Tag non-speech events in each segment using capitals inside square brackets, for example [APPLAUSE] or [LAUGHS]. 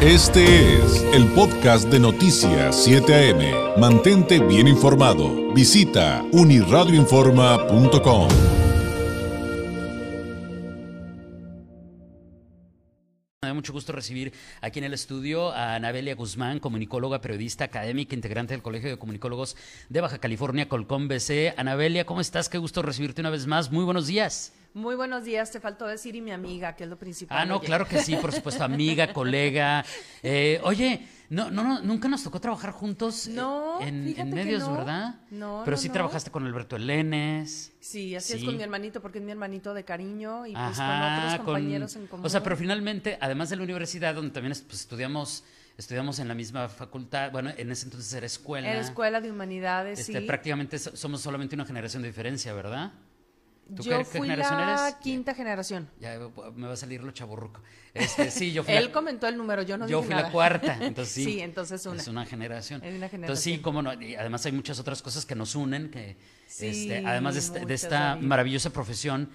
Este es el podcast de Noticias 7 AM. Mantente bien informado. Visita uniradioinforma.com. Me da mucho gusto recibir aquí en el estudio a Anabelia Guzmán, comunicóloga, periodista, académica, integrante del Colegio de Comunicólogos de Baja California, Colcón BC. Anabelia, ¿cómo estás? Qué gusto recibirte una vez más. Muy buenos días. Muy buenos días, te faltó decir y mi amiga, que es lo principal. Ah, no, claro que sí, por supuesto, amiga, [LAUGHS] colega. Eh, oye, no, no, no, nunca nos tocó trabajar juntos eh, No, en, en que medios, no. ¿verdad? No, Pero no, sí trabajaste con Alberto Elenes. Sí, así es con mi hermanito, porque es mi hermanito de cariño y pues con otros compañeros en común. O sea, pero finalmente, además de la universidad, donde también pues, estudiamos, estudiamos en la misma facultad, bueno, en ese entonces era escuela. Era escuela de humanidades, Este, sí. Prácticamente so- somos solamente una generación de diferencia, ¿verdad? ¿Tú qué- Yo qué fui generación la eres? quinta generación. Ya me va a salir lo chaburruco. Este, sí, yo fui, [LAUGHS] Él la, comentó el número, yo no yo dije fui nada. la cuarta. [LAUGHS] Entonces sí. Sí, entonces una. Es una generación. Es una Entonces sí, cómo no. Y además hay muchas otras cosas que nos unen, que Sí, este, además de, este- de muchas, esta maravillosa profesión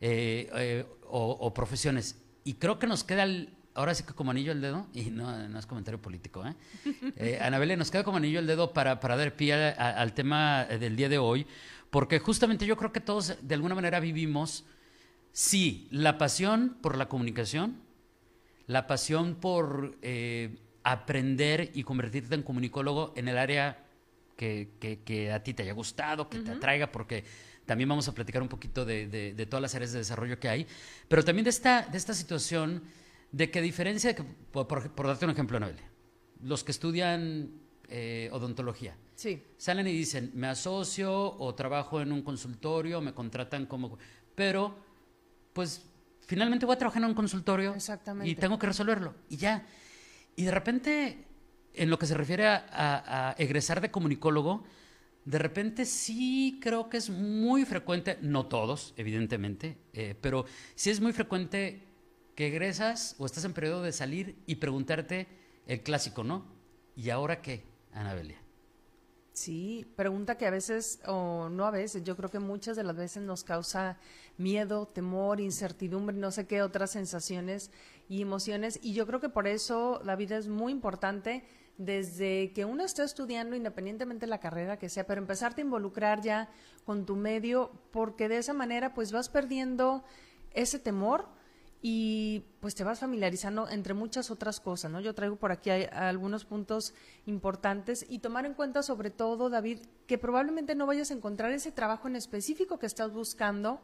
eh, eh, o, o profesiones. Y creo que nos queda el- ahora sí que como anillo al dedo, y no, no es comentario político, ¿eh? [LAUGHS] Eh, Anabel, nos queda como anillo al dedo para, para dar pie a- a- al tema del día de hoy, porque justamente yo creo que todos de alguna manera vivimos, sí, la pasión por la comunicación, la pasión por eh, aprender y convertirte en comunicólogo en el área que, que- que a ti te haya gustado, que te atraiga, porque también vamos a platicar un poquito de, de- de todas las áreas de desarrollo que hay, pero también de esta, de esta situación de que a diferencia de que, por, por- por darte un ejemplo, Noelia, los que estudian eh, odontología, Sí, salen y dicen, me asocio o trabajo en un consultorio, me contratan como... Pero, pues, finalmente voy a trabajar en un consultorio Exactamente. y tengo que resolverlo. Y ya. Y de repente, en lo que se refiere a, a- a egresar de comunicólogo, de repente sí creo que es muy frecuente, no todos, evidentemente, eh, pero sí es muy frecuente que egresas o estás en periodo de salir y preguntarte el clásico, ¿no? ¿Y ahora qué, Anabelia? sí, pregunta que a veces, o no a veces, yo creo que muchas de las veces nos causa miedo, temor, incertidumbre, no sé qué otras sensaciones y emociones. Y yo creo que por eso la vida es muy importante desde que uno está estudiando, independientemente de la carrera que sea, pero empezarte a involucrar ya con tu medio, porque de esa manera pues vas perdiendo ese temor y pues te vas familiarizando entre muchas otras cosas, ¿no? Yo traigo por aquí algunos puntos importantes y tomar en cuenta sobre todo, David, que probablemente no vayas a encontrar ese trabajo en específico que estás buscando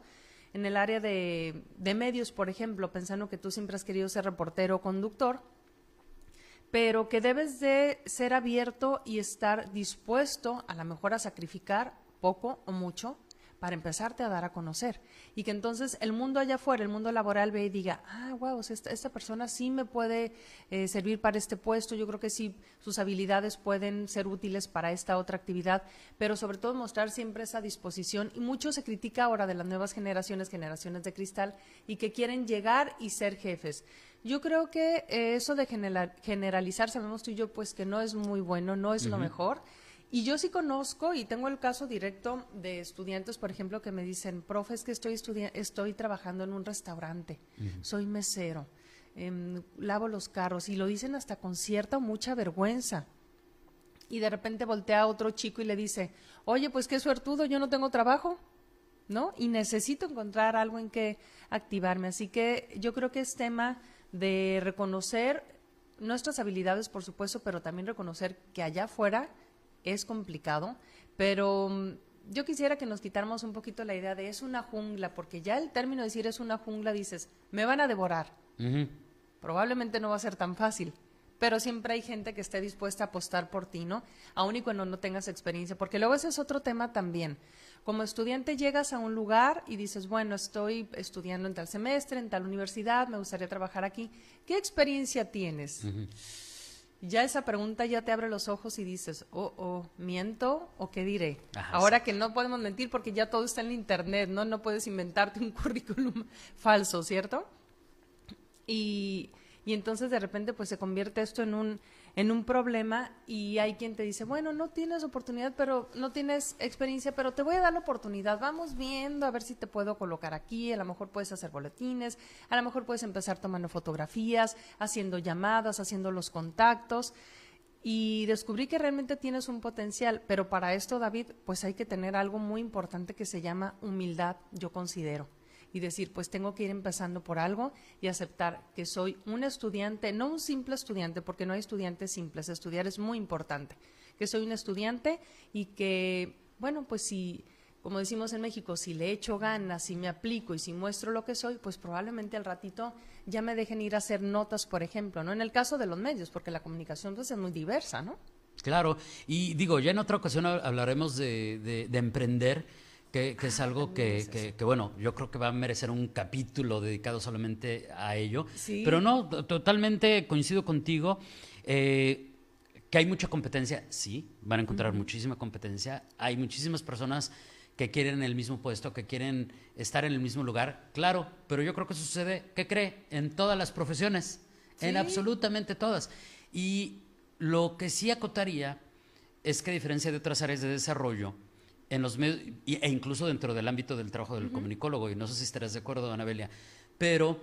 en el área de, de medios, por ejemplo, pensando que tú siempre has querido ser reportero o conductor, pero que debes de ser abierto y estar dispuesto a lo mejor a sacrificar poco o mucho para empezarte a dar a conocer. Y que entonces el mundo allá afuera, el mundo laboral ve y diga, ah, wow, esta, esta persona sí me puede eh, servir para este puesto, yo creo que sí, sus habilidades pueden ser útiles para esta otra actividad, pero sobre todo mostrar siempre esa disposición. Y mucho se critica ahora de las nuevas generaciones, generaciones de cristal y que quieren llegar y ser jefes. Yo creo que eh, eso de general- generalizar, sabemos tú y yo, pues que no es muy bueno, no es lo mejor. Y yo sí conozco y tengo el caso directo de estudiantes, por ejemplo, que me dicen, profe, es que estoy, estoy trabajando en un restaurante, soy mesero, em, lavo los carros, y lo dicen hasta con cierta o mucha vergüenza. Y de repente voltea a otro chico y le dice, oye, pues qué suertudo, yo no tengo trabajo. ¿no? Y necesito encontrar algo en que activarme. Así que yo creo que es tema de reconocer nuestras habilidades, por supuesto, pero también reconocer que allá afuera es complicado, pero mm, yo quisiera que nos quitáramos un poquito la idea de es una jungla, porque ya el término de decir es una jungla dices, me van a devorar. Probablemente no va a ser tan fácil, pero siempre hay gente que esté dispuesta a apostar por ti, ¿no? Aun y cuando no tengas experiencia, porque luego ese es otro tema también. Como estudiante llegas a un lugar y dices, bueno, estoy estudiando en tal semestre, en tal universidad, me gustaría trabajar aquí. ¿Qué experiencia tienes? Ya esa pregunta ya te abre los ojos y dices, oh, oh, ¿miento o qué diré? Ajá, Ahora que no podemos mentir porque ya todo está en internet, ¿no? No puedes inventarte un [LAUGHS] currículum falso, ¿cierto? Y, y entonces de repente pues se convierte esto en un en un problema y hay quien te dice, bueno, no tienes oportunidad, pero no tienes experiencia, pero te voy a dar la oportunidad, vamos viendo a ver si te puedo colocar aquí, a lo mejor puedes hacer boletines, a lo mejor puedes empezar tomando fotografías, haciendo llamadas, haciendo los contactos y descubrí que realmente tienes un potencial, pero para esto, David, pues hay que tener algo muy importante que se llama humildad, yo considero y decir, pues tengo que ir empezando por algo y aceptar que soy un estudiante, no un simple estudiante, porque no hay estudiantes simples, estudiar es muy importante, que soy un estudiante y que, bueno, pues si, como decimos en México, si le echo ganas, si me aplico y si muestro lo que soy, pues probablemente al ratito ya me dejen ir a hacer notas, por ejemplo, ¿no? En el caso de los medios, porque la comunicación pues, es muy diversa, ¿no? Claro, y digo, ya en otra ocasión hablaremos de, de emprender, que, es algo que, bueno, yo creo que va a merecer un capítulo dedicado solamente a ello. Pero no, totalmente coincido contigo. Eh, que hay mucha competencia, sí, van a encontrar muchísima competencia. Hay muchísimas personas que quieren el mismo puesto, que quieren estar en el mismo lugar, claro, pero yo creo que sucede, ¿qué cree? En todas las profesiones, en absolutamente todas. Y lo que sí acotaría es que a diferencia de otras áreas de desarrollo, en los medios, e incluso dentro del ámbito del trabajo del comunicólogo, y no sé si estarás de acuerdo, Anabelia, pero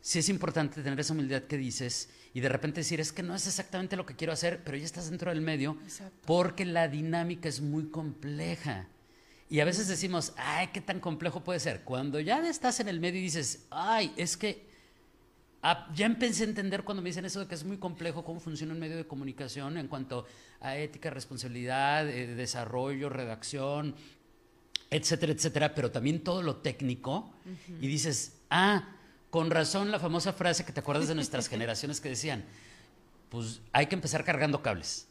sí es importante tener esa humildad que dices y de repente decir, es que no es exactamente lo que quiero hacer, pero ya estás dentro del medio, porque la dinámica es muy compleja. Y a veces decimos, ay, qué tan complejo puede ser. Cuando ya estás en el medio y dices, ay, es que Ah, ya empecé a entender cuando me dicen eso de que es muy complejo cómo funciona un medio de comunicación en cuanto a ética, responsabilidad, eh, desarrollo, redacción, etcétera, etcétera, pero también todo lo técnico. Y dices, ah, con razón la famosa frase que te acuerdas de nuestras [LAUGHS] generaciones que decían, pues hay que empezar cargando cables.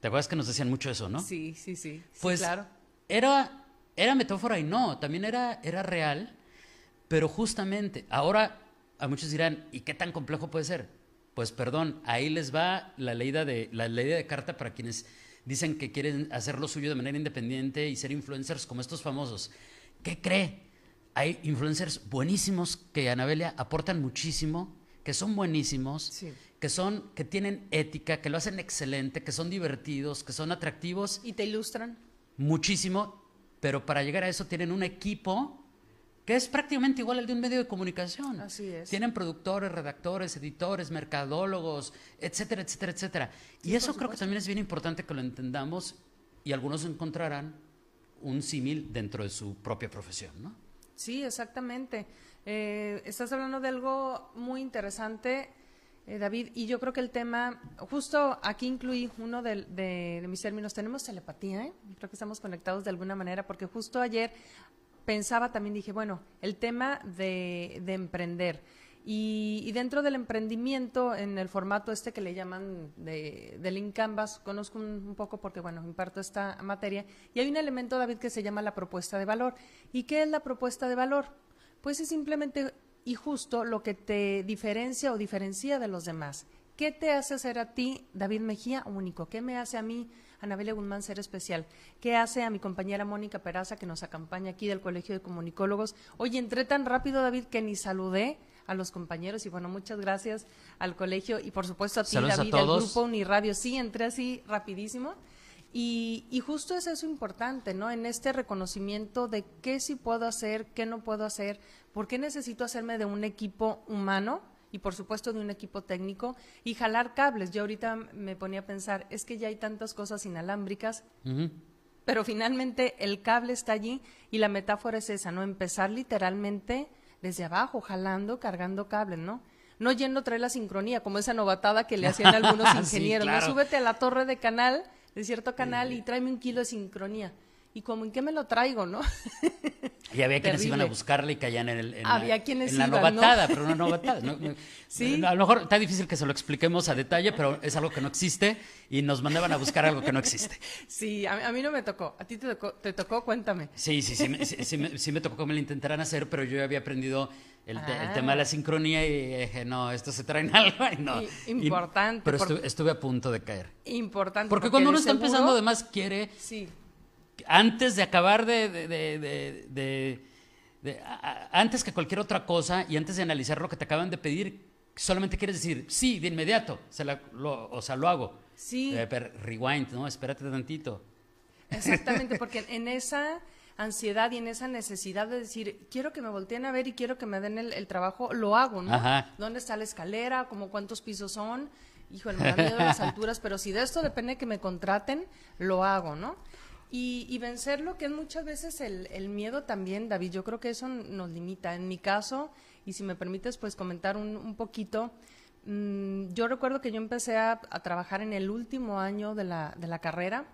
¿Te acuerdas que nos decían mucho eso, no? Sí, sí, sí. Pues claro. era, era metáfora y no, también era, era real, pero justamente ahora a muchos dirán, ¿y qué tan complejo puede ser? Pues perdón, ahí les va la ley de, la ley de carta para quienes dicen que quieren hacer lo suyo de manera independiente y ser influencers como estos famosos. ¿Qué cree? Hay influencers buenísimos que Anabelia aportan muchísimo, que son buenísimos, que son, que tienen ética, que lo hacen excelente, que son divertidos, que son atractivos. ¿Y te ilustran? Muchísimo, pero para llegar a eso tienen un equipo que es prácticamente igual al de un medio de comunicación. Así es. Tienen productores, redactores, editores, mercadólogos, etcétera, etcétera, etcétera. y eso creo que también es bien importante que lo entendamos y algunos encontrarán un símil dentro de su propia profesión, ¿no? Sí, exactamente. Eh, estás hablando de algo muy interesante, eh, David, y yo creo que el tema, justo aquí incluí uno de, de, mis términos, tenemos telepatía, ¿eh? creo que estamos conectados de alguna manera, porque justo ayer pensaba también, dije, bueno, el tema de, emprender. Y, dentro del emprendimiento, en el formato este que le llaman de, de Canvas, conozco un, poco porque, bueno, imparto esta materia, y hay un elemento, David, que se llama la propuesta de valor. ¿Y qué es la propuesta de valor? Pues es simplemente y justo lo que te diferencia o diferencia de los demás. ¿Qué te hace ser a ti, David Mejía, único? ¿Qué me hace a mí Anabela Guzmán ser especial. ¿Qué hace a mi compañera Mónica Peraza que nos acompaña aquí del Colegio de Comunicólogos? Oye, entré tan rápido, David, que ni saludé a los compañeros y bueno, muchas gracias al colegio y por supuesto a ti, David, al grupo Uniradio. Sí, entré así rapidísimo. Y, y, justo es eso importante, ¿no? En este reconocimiento de qué sí puedo hacer, qué no puedo hacer, por qué necesito hacerme de un equipo humano y por supuesto de un equipo técnico y jalar cables. Yo ahorita me ponía a pensar, es que ya hay tantas cosas inalámbricas, pero finalmente el cable está allí y la metáfora es esa, ¿no? Empezar literalmente desde abajo, jalando, cargando cables, ¿no? No yendo a traer la sincronía, como esa novatada que le hacían algunos [LAUGHS] ingenieros. ¿no? Súbete a la torre de canal, de cierto canal, y tráeme un kilo de sincronía y como en qué me lo traigo, ¿no? [LAUGHS] Y había quienes iban a buscarle y caían en, el, en había la, quienes en la novatada, pero una novatada. [LAUGHS] ¿Sí? A lo mejor está difícil que se lo expliquemos a detalle, pero es algo que no existe y nos mandaban a buscar algo que no existe. [LAUGHS] Sí, a, mí no me tocó. ¿A ti te tocó? ¿Te tocó? Cuéntame. Sí, sí, sí, sí, me, sí, me, tocó que me lo intentaran hacer, pero yo ya había aprendido el, tema de la sincronía y dije, no, esto se trae en algo y no. importante. pero estuve, a punto de caer. Importante. Porque, cuando uno está empezando, además quiere... Sí antes de acabar de, antes que cualquier otra cosa y antes de analizar lo que te acaban de pedir, solamente quieres decir, sí, de inmediato, se la- lo- o sea, lo hago. Sí. Eh, pero rewind, ¿no? Espérate tantito. Exactamente, [LAUGHS] porque en esa ansiedad y en esa necesidad de decir, quiero que me volteen a ver y quiero que me den el, el trabajo, lo hago, ¿no? Ajá. ¿Dónde está la escalera? ¿Cómo cuántos pisos son? Híjole, me da miedo las [LAUGHS] alturas, pero si de esto depende que me contraten, lo hago, ¿no? Y, y vencer lo que es muchas veces el, el miedo también, David, yo creo que eso nos limita. En mi caso, y si me permites, pues comentar un, un poquito, mm, yo recuerdo que yo empecé a, a trabajar en el último año de la, de la carrera,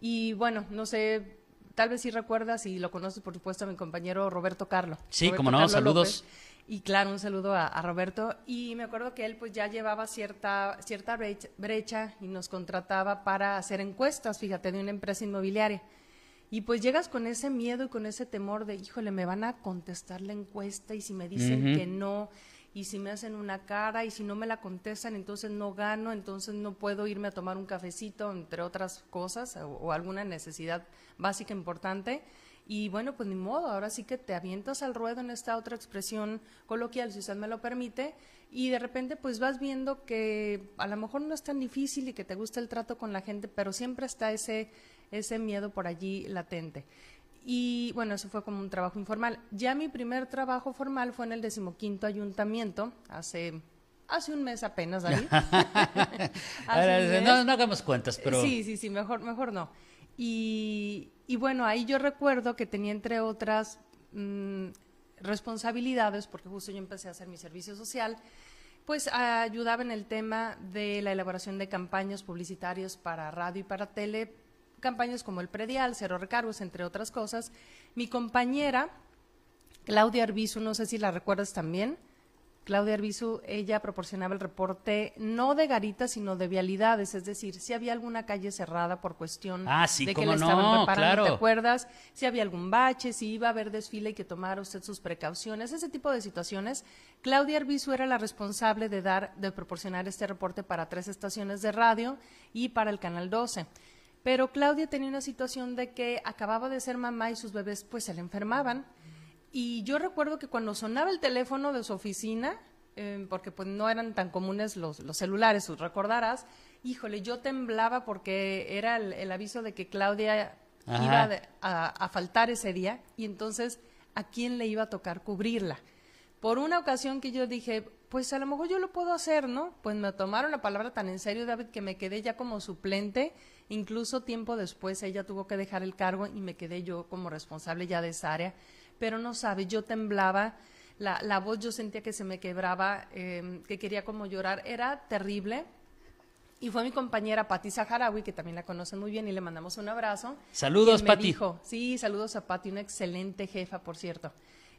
y bueno, no sé, tal vez si recuerdas y lo conoces, por supuesto, a mi compañero Roberto Carlo. Sí, Roberto cómo no, Carlo saludos. López. Y claro, un saludo a, a Roberto. Y me acuerdo que él pues ya llevaba cierta, cierta brecha, brecha y nos contrataba para hacer encuestas, fíjate, de una empresa inmobiliaria. Y pues llegas con ese miedo y con ese temor de, híjole, me van a contestar la encuesta y si me dicen que no, y si me hacen una cara y si no me la contestan, entonces no gano, entonces no puedo irme a tomar un cafecito, entre otras cosas, o, o alguna necesidad básica importante. Y bueno, pues ni modo, ahora sí que te avientas al ruedo en esta otra expresión coloquial, si usted me lo permite, y de repente pues vas viendo que a lo mejor no es tan difícil y que te gusta el trato con la gente, pero siempre está ese, ese miedo por allí latente. Y bueno, eso fue como un trabajo informal. Ya mi primer trabajo formal fue en el decimoquinto ayuntamiento, hace, hace un mes apenas, David. [LAUGHS] [LAUGHS] No, no hagamos cuentas, pero... Sí, sí, sí, mejor, mejor no. Y, bueno, ahí yo recuerdo que tenía entre otras mm, responsabilidades, porque justo yo empecé a hacer mi servicio social, pues ayudaba en el tema de la elaboración de campañas publicitarias para radio y para tele, campañas como el predial, cero recargos, entre otras cosas. Mi compañera, Claudia Arbizu, no sé si la recuerdas también. Claudia Arbizu, ella proporcionaba el reporte no de garitas, sino de vialidades, es decir, si había alguna calle cerrada por cuestión Ah, sí, de que la estaban no, reparando, ¿te acuerdas? Si había algún bache, si iba a haber desfile y que tomara usted sus precauciones, ese tipo de situaciones. Claudia Arbizu era la responsable de dar, de proporcionar este reporte para tres estaciones de radio y para el Canal 12. Pero Claudia tenía una situación de que acababa de ser mamá y sus bebés pues se le enfermaban. Y yo recuerdo que cuando sonaba el teléfono de su oficina, eh, porque pues no eran tan comunes los, los celulares, recordarás, híjole, yo temblaba porque era el, el aviso de que Claudia Ajá. iba de- a, a faltar ese día y entonces a quién le iba a tocar cubrirla. Por una ocasión que yo dije, pues a lo mejor yo lo puedo hacer, ¿no? Pues me tomaron la palabra tan en serio, David, que me quedé ya como suplente. Incluso tiempo después ella tuvo que dejar el cargo y me quedé yo como responsable ya de esa área. Pero no sabe, yo temblaba, la, la voz yo sentía que se me quebraba, eh, que quería como llorar. Era terrible. Y fue mi compañera Patti Saharaui, que también la conocen muy bien y le mandamos un abrazo. Saludos, dijo, sí, saludos a Patti, una excelente jefa, por cierto.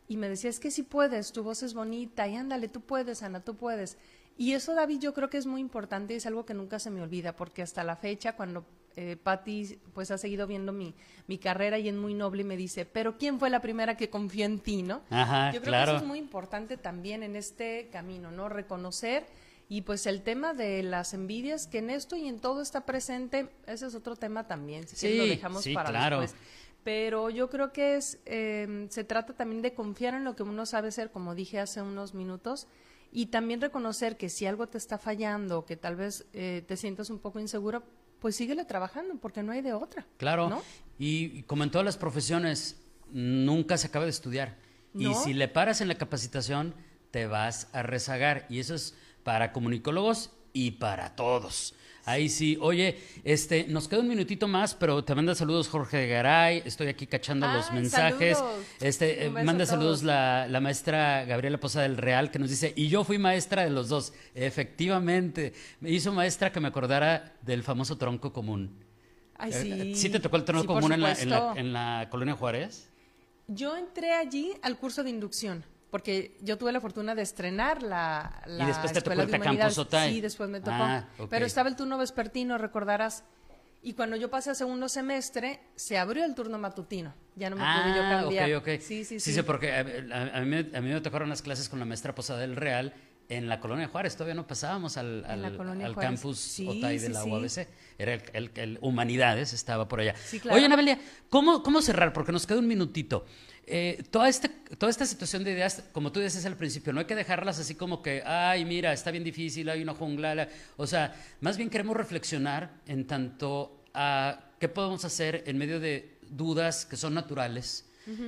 Y me decía, es que sí puedes, tu voz es bonita, y ándale, tú puedes, Ana, tú puedes. Y eso, David, yo creo que es muy importante y es algo que nunca se me olvida, porque hasta la fecha, cuando eh, Patti pues ha seguido viendo mi, mi carrera y es muy noble y me dice, pero ¿quién fue la primera que confió en ti, no? Ajá, yo creo claro. que eso es muy importante también en este camino, ¿no? Reconocer y pues el tema de las envidias, que en esto y en todo está presente, ese es otro tema también, si quieres lo Sí, dejamos sí, para claro. después. Pero yo creo que es, eh, se trata también de confiar en lo que uno sabe hacer, como dije hace unos minutos, y también reconocer que si algo te está fallando, que tal vez eh, te sientas un poco inseguro, pues síguele trabajando, porque no hay de otra. Claro. ¿no? Y, y como en todas las profesiones, nunca se acaba de estudiar. Y si le paras en la capacitación, te vas a rezagar. Y eso es para comunicólogos y para todos. Ahí sí, oye, este, nos queda un minutito más, pero te manda saludos Jorge Garay, estoy aquí cachando los mensajes. saludos. Este, eh, manda saludos la, la maestra Gabriela Posada del Real, que nos dice, y yo fui maestra de los dos. Efectivamente, me hizo maestra que me acordara del famoso tronco común. Ay, Eh, sí. te tocó el tronco Sí, común en la, en, la, supuesto. en la colonia Juárez? Yo entré allí al curso de inducción, porque yo tuve la fortuna de estrenar la, la Y después te tocó Escuela de Humanidades. Otay. Sí, después me tocó. Ah, ok. Pero estaba el turno vespertino, recordarás. Y cuando yo pasé a segundo semestre, se abrió el turno matutino. Ya no me pude yo Ah, cambiar. ok, ok. Sí, sí, sí. sí. porque a, a- a mí, a mí me tocaron las clases con la maestra Posada del Real en la colonia Juárez, todavía no pasábamos al, al, al campus Sí, Otay de sí, la sí. UABC. Era el, el- el Humanidades, estaba por allá. Sí, claro. Oye, Anabelia, ¿cómo, ¿cómo cerrar? Porque nos queda un minutito. Eh, toda, este, toda esta situación de ideas, como tú dices al principio, no hay que dejarlas así como que, ay, mira, está bien difícil, hay una jungla. la-". O sea, más bien queremos reflexionar en tanto a qué podemos hacer en medio de dudas que son naturales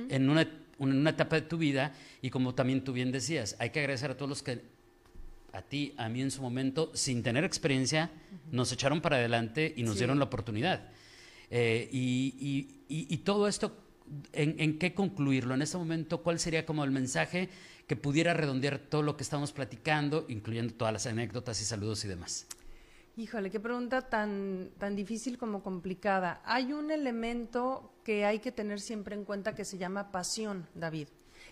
en, una, en una etapa de tu vida y como también tú bien decías, hay que agradecer a todos los que a ti, a mí en su momento, sin tener experiencia, nos echaron para adelante y nos Sí. dieron la oportunidad. Eh, y, y- y- y todo esto, ¿en, qué concluirlo? En este momento, ¿cuál sería como el mensaje que pudiera redondear todo lo que estamos platicando, incluyendo todas las anécdotas y saludos y demás? Híjole, qué pregunta tan, tan difícil como complicada. Hay un elemento que hay que tener siempre en cuenta que se llama pasión, David.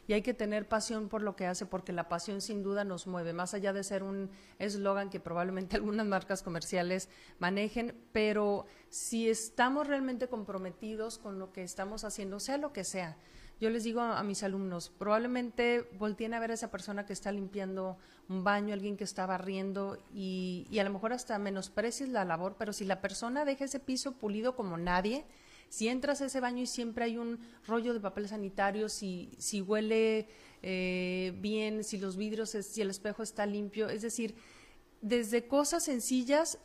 Y hay que tener pasión por lo que hace, porque la pasión sin duda nos mueve, más allá de ser un eslogan que probablemente [LAUGHS] algunas marcas comerciales manejen, pero si estamos realmente comprometidos con lo que estamos haciendo, sea lo que sea, yo les digo a, mis alumnos, probablemente volteen a ver a esa persona que está limpiando un baño, alguien que está barriendo y, y a lo mejor hasta menosprecies la labor, pero si la persona deja ese piso pulido como nadie, si entras a ese baño y siempre hay un rollo de papel sanitario, si, si huele eh, bien, si los vidrios, si el espejo está limpio, es decir, desde cosas sencillas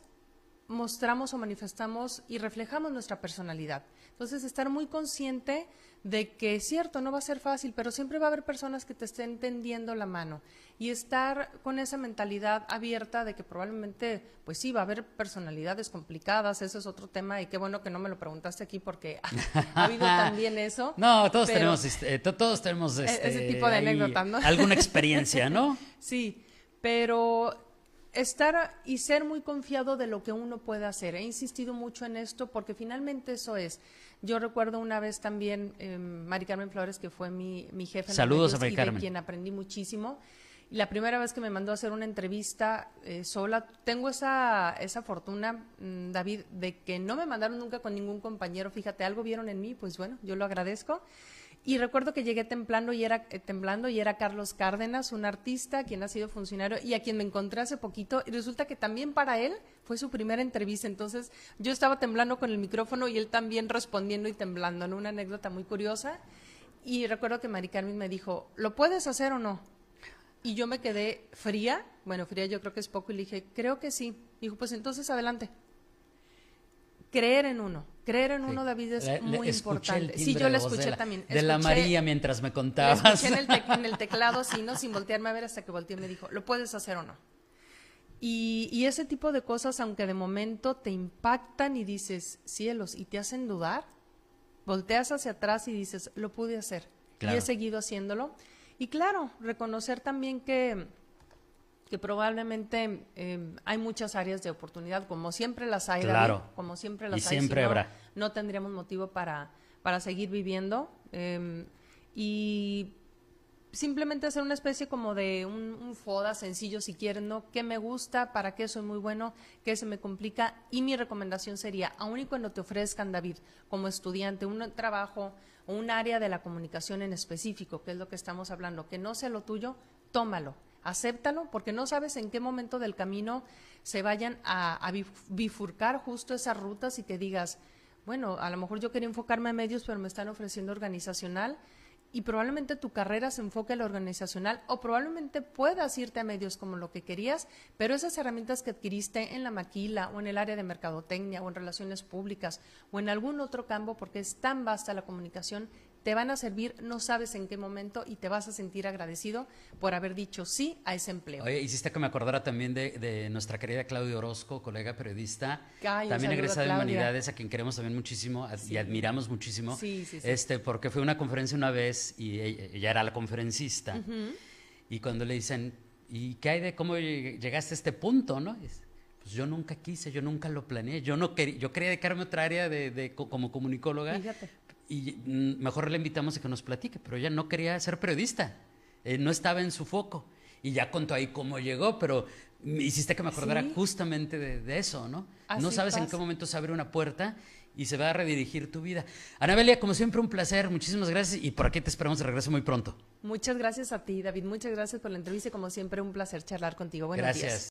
mostramos o manifestamos y reflejamos nuestra personalidad. Entonces, estar muy consciente de que es cierto, no va a ser fácil, pero siempre va a haber personas que te estén tendiendo la mano y estar con esa mentalidad abierta de que probablemente, pues sí, va a haber personalidades complicadas, eso es otro tema y qué bueno que no me lo preguntaste aquí porque [LAUGHS] ha habido también eso. [LAUGHS] No, todos pero- tenemos, este, to- todos tenemos E- ese este, tipo de ahí anécdota, ¿no? alguna [LAUGHS] experiencia, ¿no? Sí, pero estar y ser muy confiado de lo que uno puede hacer. He insistido mucho en esto porque finalmente eso es. Yo recuerdo una vez también eh, Mari Carmen Flores, que fue mi, mi jefe en Saludos a medios Mari y de quien aprendí muchísimo. Y la primera vez que me mandó a hacer una entrevista eh, sola, tengo esa, esa fortuna, mm, David, de que no me mandaron nunca con ningún compañero. Fíjate, algo vieron en mí, pues bueno, yo lo agradezco. Y recuerdo que llegué temblando y era, eh, temblando y era Carlos Cárdenas, un artista quien ha sido funcionario y a quien me encontré hace poquito. Y resulta que también para él fue su primera entrevista. Entonces yo estaba temblando con el micrófono y él también respondiendo y temblando. ¿no? Una anécdota muy curiosa. Y recuerdo que Mari Carmen me dijo, ¿lo puedes hacer o no? Y yo me quedé fría, bueno, fría yo creo que es poco, y le dije, creo que sí. Dijo, pues entonces adelante. Creer en uno, creer en uno, David, es Le- muy importante. Sí, yo de de escuché la- también. De la María mientras me contabas. escuché en el, tec- en el [LAUGHS] teclado, sí, ¿no? Sin voltearme a ver hasta que volteé y me dijo, ¿lo puedes hacer o no? Y, y ese tipo de cosas, aunque de momento te impactan y dices, cielos, y te hacen dudar, volteas hacia atrás y dices, lo pude hacer. Claro. Y he seguido haciéndolo. Y claro, reconocer también que, que probablemente eh, hay muchas áreas de oportunidad, como siempre las hay, David, como siempre Y las hay. si siempre no, habrá. No tendríamos motivo para, para seguir viviendo. eh, y simplemente hacer una especie como de un, un FODA sencillo si quieren, ¿no? ¿Qué me gusta? ¿Para qué soy muy bueno? ¿Qué se me complica? Y mi recomendación sería, aun y cuando te ofrezcan, David, como estudiante, un trabajo o un área de la comunicación en específico, que es lo que estamos hablando, que no sea lo tuyo, tómalo, acéptalo, porque no sabes en qué momento del camino se vayan a, a bif- bifurcar justo esas rutas y que digas, bueno, a lo mejor yo quería enfocarme a medios, pero me están ofreciendo organizacional y probablemente tu carrera se enfoque en la organizacional o probablemente puedas irte a medios como lo que querías, pero esas herramientas que adquiriste en la maquila o en el área de mercadotecnia o en relaciones públicas o en algún otro campo, porque es tan vasta la comunicación, te van a servir, no sabes en qué momento y te vas a sentir agradecido por haber dicho sí a ese empleo. Oye, hiciste que me acordara también de, de nuestra querida Claudia Orozco, colega periodista, Ay, también egresada de. Humanidades, a quien queremos también muchísimo y admiramos muchísimo. Sí, sí, sí. Este, porque fue a una conferencia una vez y ella, ella era la conferencista. Y cuando le dicen, ¿y qué hay de cómo lleg- llegaste a este punto, no? Pues yo nunca quise, yo nunca lo planeé, yo no quería, yo quería dedicarme a otra área de, de co- como comunicóloga. Fíjate y mm, mejor le invitamos a que nos platique, pero ella no quería ser periodista, eh, no estaba en su foco. Y ya contó ahí cómo llegó, pero me hiciste que me acordara justamente de, eso, ¿no? No sabes en qué momento se abre una puerta y se va a redirigir tu vida. Anabelia, como siempre, un placer, muchísimas gracias y por aquí te esperamos de regreso muy pronto. Muchas gracias a ti, David, muchas gracias por la entrevista y como siempre, un placer charlar contigo. Buenos gracias. días.